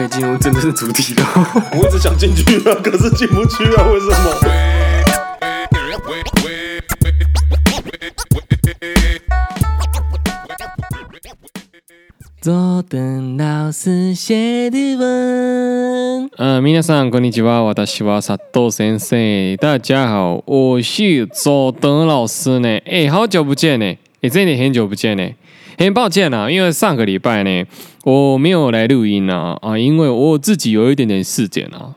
可以进入真正的主题了。我一直想进去啊，可是进不去啊，为什么？佐藤老师写的文。呃，皆さんこんにちは，私は佐藤先生。大家好，我是佐藤老师呢。哎，好久不见呢，哎，真的很久不见呢。 很抱歉啊，因为上个礼拜呢，我没有来录音啊，啊，因为我自己有一点点事件啊，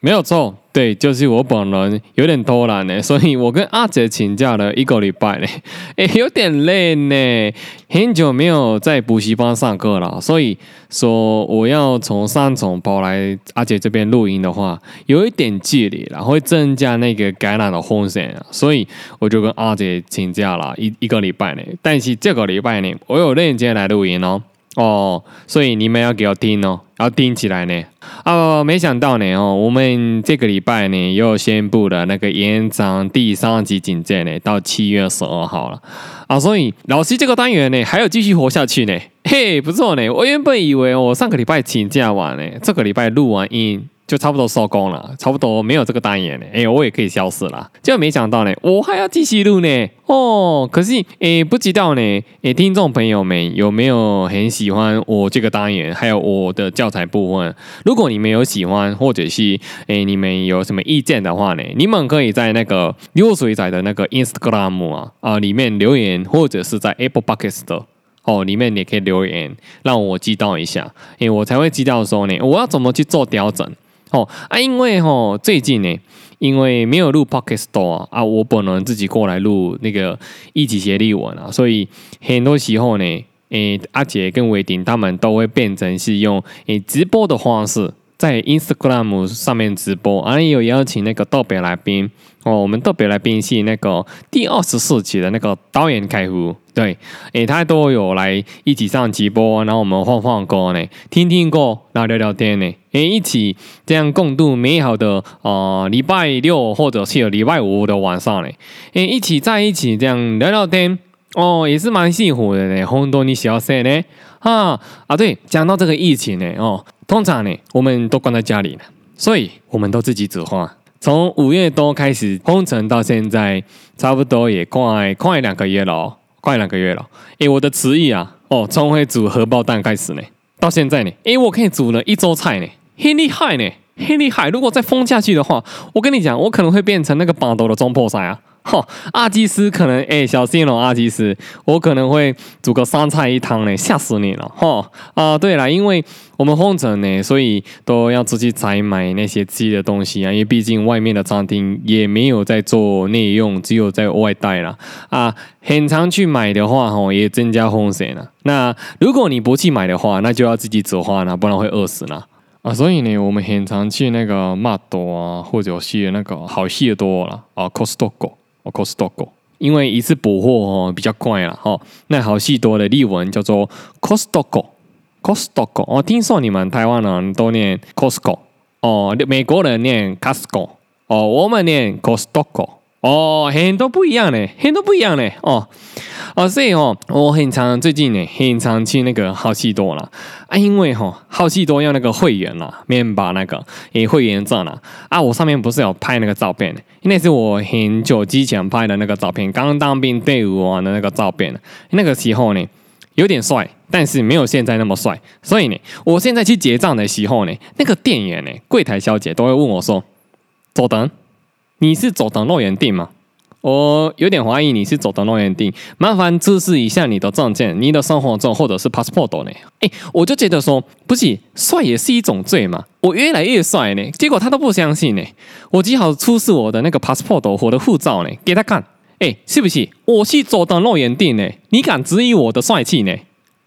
没有错。对，就是我本人有点偷懒呢，所以我跟阿姐请假了一个礼拜呢，诶，有点累呢，很久没有在补习班上课了，所以说我要从三重跑来阿姐这边录音的话，有一点距离了，会增加那个感染的风险，所以我就跟阿姐请假了一一个礼拜呢，但是这个礼拜呢，我有认真来录音哦。哦，所以你们要给我听哦，要听起来呢。哦，没想到呢，哦，我们这个礼拜呢又宣布了那个延长第三级警戒呢，到七月十二号了。啊，所以老师这个单元呢还要继续活下去呢。嘿，不错呢，我原本以为我上个礼拜请假完呢，这个礼拜录完音。就差不多收工了，差不多没有这个单元了。哎，我也可以消失了。结果没想到呢，我还要继续录呢。哦，可是哎，不知道呢，哎，听众朋友们有没有很喜欢我这个单元，还有我的教材部分？如果你们有喜欢，或者是哎，你们有什么意见的话呢，你们可以在那个流水仔的那个 Instagram 啊啊里面留言，或者是在 Apple Podcast 的哦里面也可以留言，让我知道一下，哎，我才会知道说呢，我要怎么去做调整。哦啊，因为吼最近呢，因为没有录 Pocket Store，啊，我本人自己过来录那个一起学日文啊，所以很多时候呢，诶，阿杰跟伟霆他们都会变成是用诶直播的方式。在 Instagram 上面直播，啊、也有邀请那个特别来宾哦。我们特别来宾是那个第二十四期的那个导演开夫，对，诶，他都有来一起上直播，然后我们放放歌呢，听听歌，然后聊聊天呢，诶，一起这样共度美好的呃礼拜六或者是礼拜五的晚上呢，诶，一起在一起这样聊聊天哦，也是蛮幸福的呢。很多你小说呢，啊啊，对，讲到这个疫情呢，哦。通常呢，我们都关在家里呢，所以我们都自己煮饭。从五月多开始封城到现在，差不多也快快两个月了，快两个月了。诶，我的厨艺啊，哦，从会煮荷包蛋开始呢，到现在呢，诶，我可以煮了一周菜呢，很厉害呢，很厉害。如果再封下去的话，我跟你讲，我可能会变成那个巴豆的总铺师啊。哈，阿基斯可能哎、小心哦，阿基斯，我可能会煮个三菜一汤呢，吓死你了哈啊！对了，因为我们封城呢，所以都要自己采买那些吃的东西啊，因为毕竟外面的餐厅也没有在做内用，只有在外带了啊。很常去买的话，吼，也增加风险了。那如果你不去买的话，那就要自己煮饭了，不然会饿死了啊。所以呢，我们很常去那个麦多啊，或者是那个好市多了啊，Costco。哦，Costco，因为一次补货哦比较快啦哈。那好戏多的例文叫做 Costco，Costco。哦，听说你们台湾人都念 Costco，哦，美国人念 Costco，哦，我们念 Costco。哦，很多不一样呢，很多不一样呢。哦，哦，所以哦，我很常最近呢，很常去那个好市多了啊，因为哈、哦，好市多要那个会员啦，免把那个诶会员证啦啊，我上面不是有拍那个照片，那是我很久之前拍的那个照片，刚当兵队伍完的那个照片，那个时候呢有点帅，但是没有现在那么帅，所以呢，我现在去结账的时候呢，那个店员呢，柜台小姐都会问我说，坐等。你是佐藤肉圆店吗？我有点怀疑你是佐藤肉圆店，麻烦出示一下你的证件、你的生活证或者是 passport 呢？哎，我就觉得说，不是帅也是一种罪嘛。我越来越帅呢，结果他都不相信呢。我只好出示我的那个 passport 我的护照呢，给他看。哎，是不是？我是佐藤肉圆店呢？你敢质疑我的帅气呢？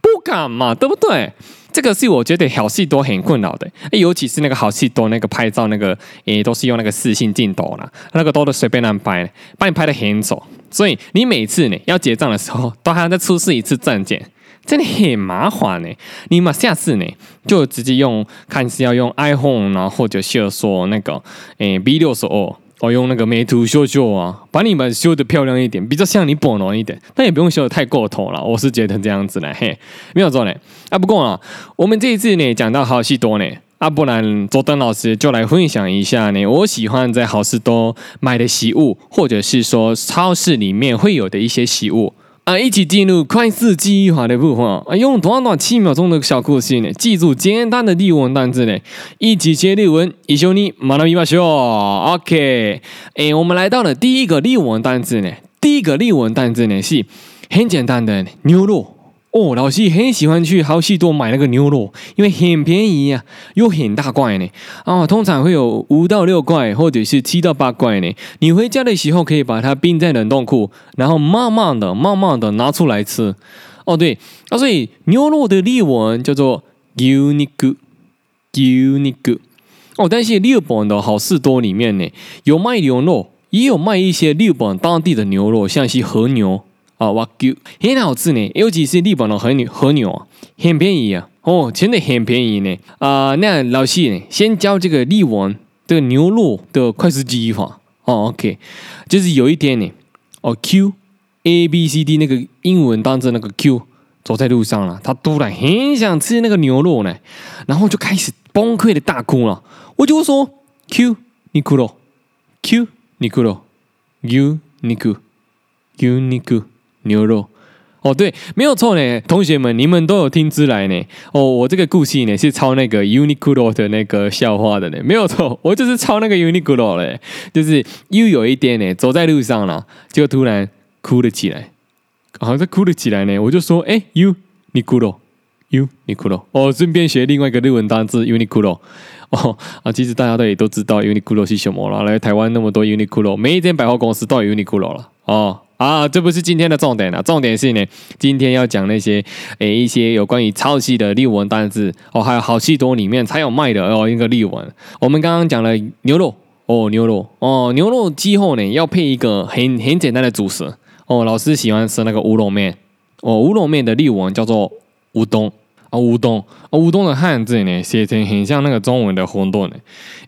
不敢嘛，对不对？这个是我觉得好市多很困扰的，尤其是那个好市多那个拍照那个，诶，都是用那个四性镜头啦，那个都是随便乱拍，把你拍的很丑，所以你每次呢要结账的时候，都还要再出示一次证件，真的很麻烦呢。你嘛下次呢就直接用，看是要用 iPhone 然后，或者是说那个诶 B 六十二。我，用那个美图秀秀啊，把你们修的漂亮一点，比较像你本人一点，但也不用修的太过头了。我是觉得这样子呢，嘿，没有错呢。啊，不过啊，我们这一次呢讲到好事多呢，啊，不然佐登老师就来分享一下呢，我喜欢在好事多买的食物，或者是说超市里面会有的一些食物。啊，一起进入快速记忆法的部分啊，用短短七秒钟的小故事呢，记住简单的日文单词呢，一起学日文，一绪に学びましょう。OK，哎，我们来到了第一个日文单词呢，第一个日文单词呢是很简单的牛肉。 哦，老师很喜欢去好市多买那个牛肉，因为很便宜呀、啊，又很大块呢。啊，通常会有五到六块，或者是七到八块呢。你回家的时候可以把它冰在冷冻库，然后慢慢的、慢慢的拿出来吃。哦，对，啊，所以牛肉的日文叫做牛肉，牛肉。哦，但是日本的好市多里面呢，有卖牛肉，也有卖一些日本当地的牛肉，像是和牛。啊，哇，Q，很好吃呢，尤其是日本的和牛，和牛啊，很便宜啊，哦，真的很便宜呢。啊、呃，那老师呢，先教这个日文的牛肉的快速记忆法。哦，OK，就是有一天呢，哦，Q，A B C D 那个英文当着那个 Q，走在路上了，他突然很想吃那个牛肉呢，然后就开始崩溃的大哭了。我就说，Q，你哭了，Q，你哭了，U，你哭，U，你哭。牛肉，哦，对，没有错呢，同学们，你们都有听出来呢。哦，我这个故事呢是抄那个 Uniqlo 的那个笑话的呢，没有错，我就是抄那个 Uniqlo 嘞，就是又有一点呢，走在路上了，就突然哭了起来，好像哭了起来呢，我就说，哎，Uniqlo，Uniqlo，哦，顺便学另外一个日文单词 Uniqlo，哦啊，其实大家都也都知道 Uniqlo 是什么了，来台湾那么多 Uniqlo，每一间百货公司都有 Uniqlo 了，哦。啊，这不是今天的重点了，重点是呢，今天要讲那些诶一些有关于抄袭的例文单字哦，还有好戏多里面才有卖的哦一个例文。我们刚刚讲了牛肉哦，牛肉哦，牛肉之后呢要配一个很很简单的主食哦，老师喜欢吃那个乌龙面哦，乌龙面的例文叫做乌冬。啊，乌冬啊，乌冬的汉字呢，写成很像那个中文的馄饨呢。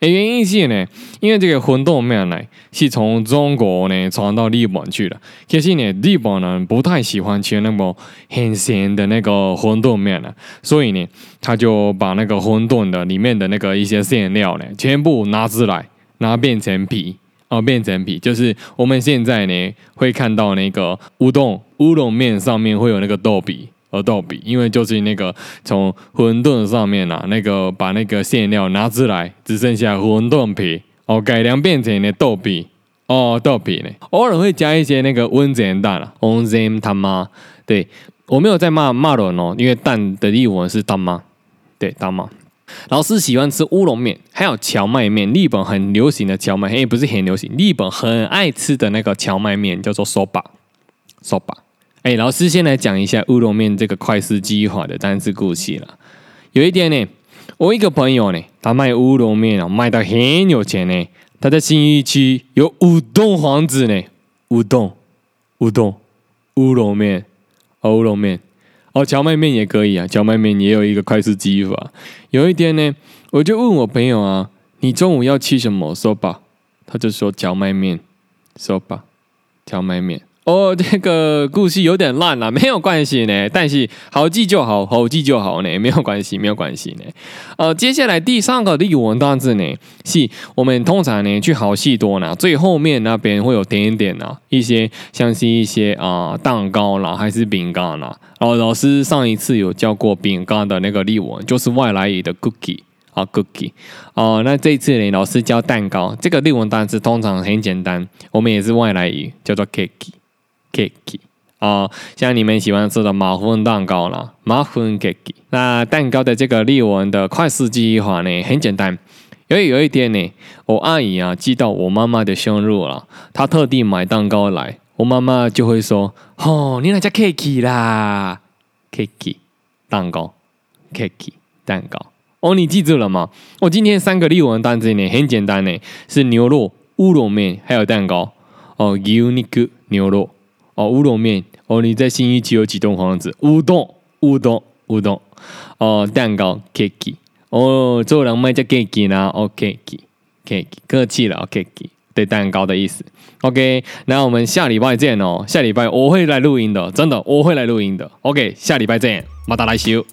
诶，原因是呢，因为这个馄饨面呢，是从中国呢传到日本去了。可是呢，日本人不太喜欢吃那么很咸的那个馄饨面了，所以呢，他就把那个馄饨的里面的那个一些馅料呢，全部拿出来，拿变成皮，哦，变成皮，就是我们现在呢会看到那个乌冬乌龙面上面会有那个豆皮。而豆皮，因为就是那个从馄饨上面啊，那个把那个馅料拿出来，只剩下馄饨皮，哦，改良变成的豆皮，哦，豆皮呢，偶尔会加一些那个温泉蛋啊，温泉他妈，对，我没有在骂骂人哦，因为蛋的译文是他妈，对，他妈。老师喜欢吃乌龙面，还有荞麦面，日本很流行的荞麦，也不是很流行，日本很爱吃的那个荞麦面叫做 soba，soba。哎，老师先来讲一下乌龙面这个快速记忆法的单词故事了。有一天呢，我一个朋友呢，他卖乌龙面啊，卖到很有钱呢。他在新义区有五栋房子呢，五栋，五栋，乌龙面，哦，乌龙面，哦，荞麦面也可以啊，荞麦面也有一个快速记忆法。有一天呢，我就问我朋友啊，你中午要吃什么？说吧，他就说荞麦面，说吧，荞麦面。哦，这个故事有点烂了，没有关系呢。但是好记就好，好记就好呢，没有关系，没有关系呢。呃，接下来第三个日文单词呢，是我们通常呢去好戏多呢，最后面那边会有点点啊，一些像是一些啊、呃、蛋糕啦，还是饼干啦。然后老师上一次有教过饼干的那个日文，就是外来语的 cookie 啊 cookie。哦、那这次呢，老师教蛋糕，这个日文单词通常很简单，我们也是外来语，叫做 cake。Cake 啊，像你们喜欢吃的马芬蛋糕了，马芬 cake。那蛋糕的这个日文的快速记忆法呢，很简单。因为有一天呢，我阿姨啊知道我妈妈的生日了，她特地买蛋糕来，我妈妈就会说：“哦，你那叫 cake 啦，cake 蛋糕，cake 蛋糕。”哦，你记住了吗？我今天三个日文单词呢，很简单呢，是牛肉、乌龙面还有蛋糕。哦，牛肉牛肉。哦，乌龙面哦，你在新一期有几栋房子？乌栋，乌栋，乌栋。哦，蛋糕，cake。哦，做人卖叫 cake 啦，哦，cake，cake，客气了，哦，cake。对，蛋糕的意思。OK，那我们下礼拜见哦。下礼拜我会来录音的，真的，我会来录音的。OK，下礼拜见，马达来修。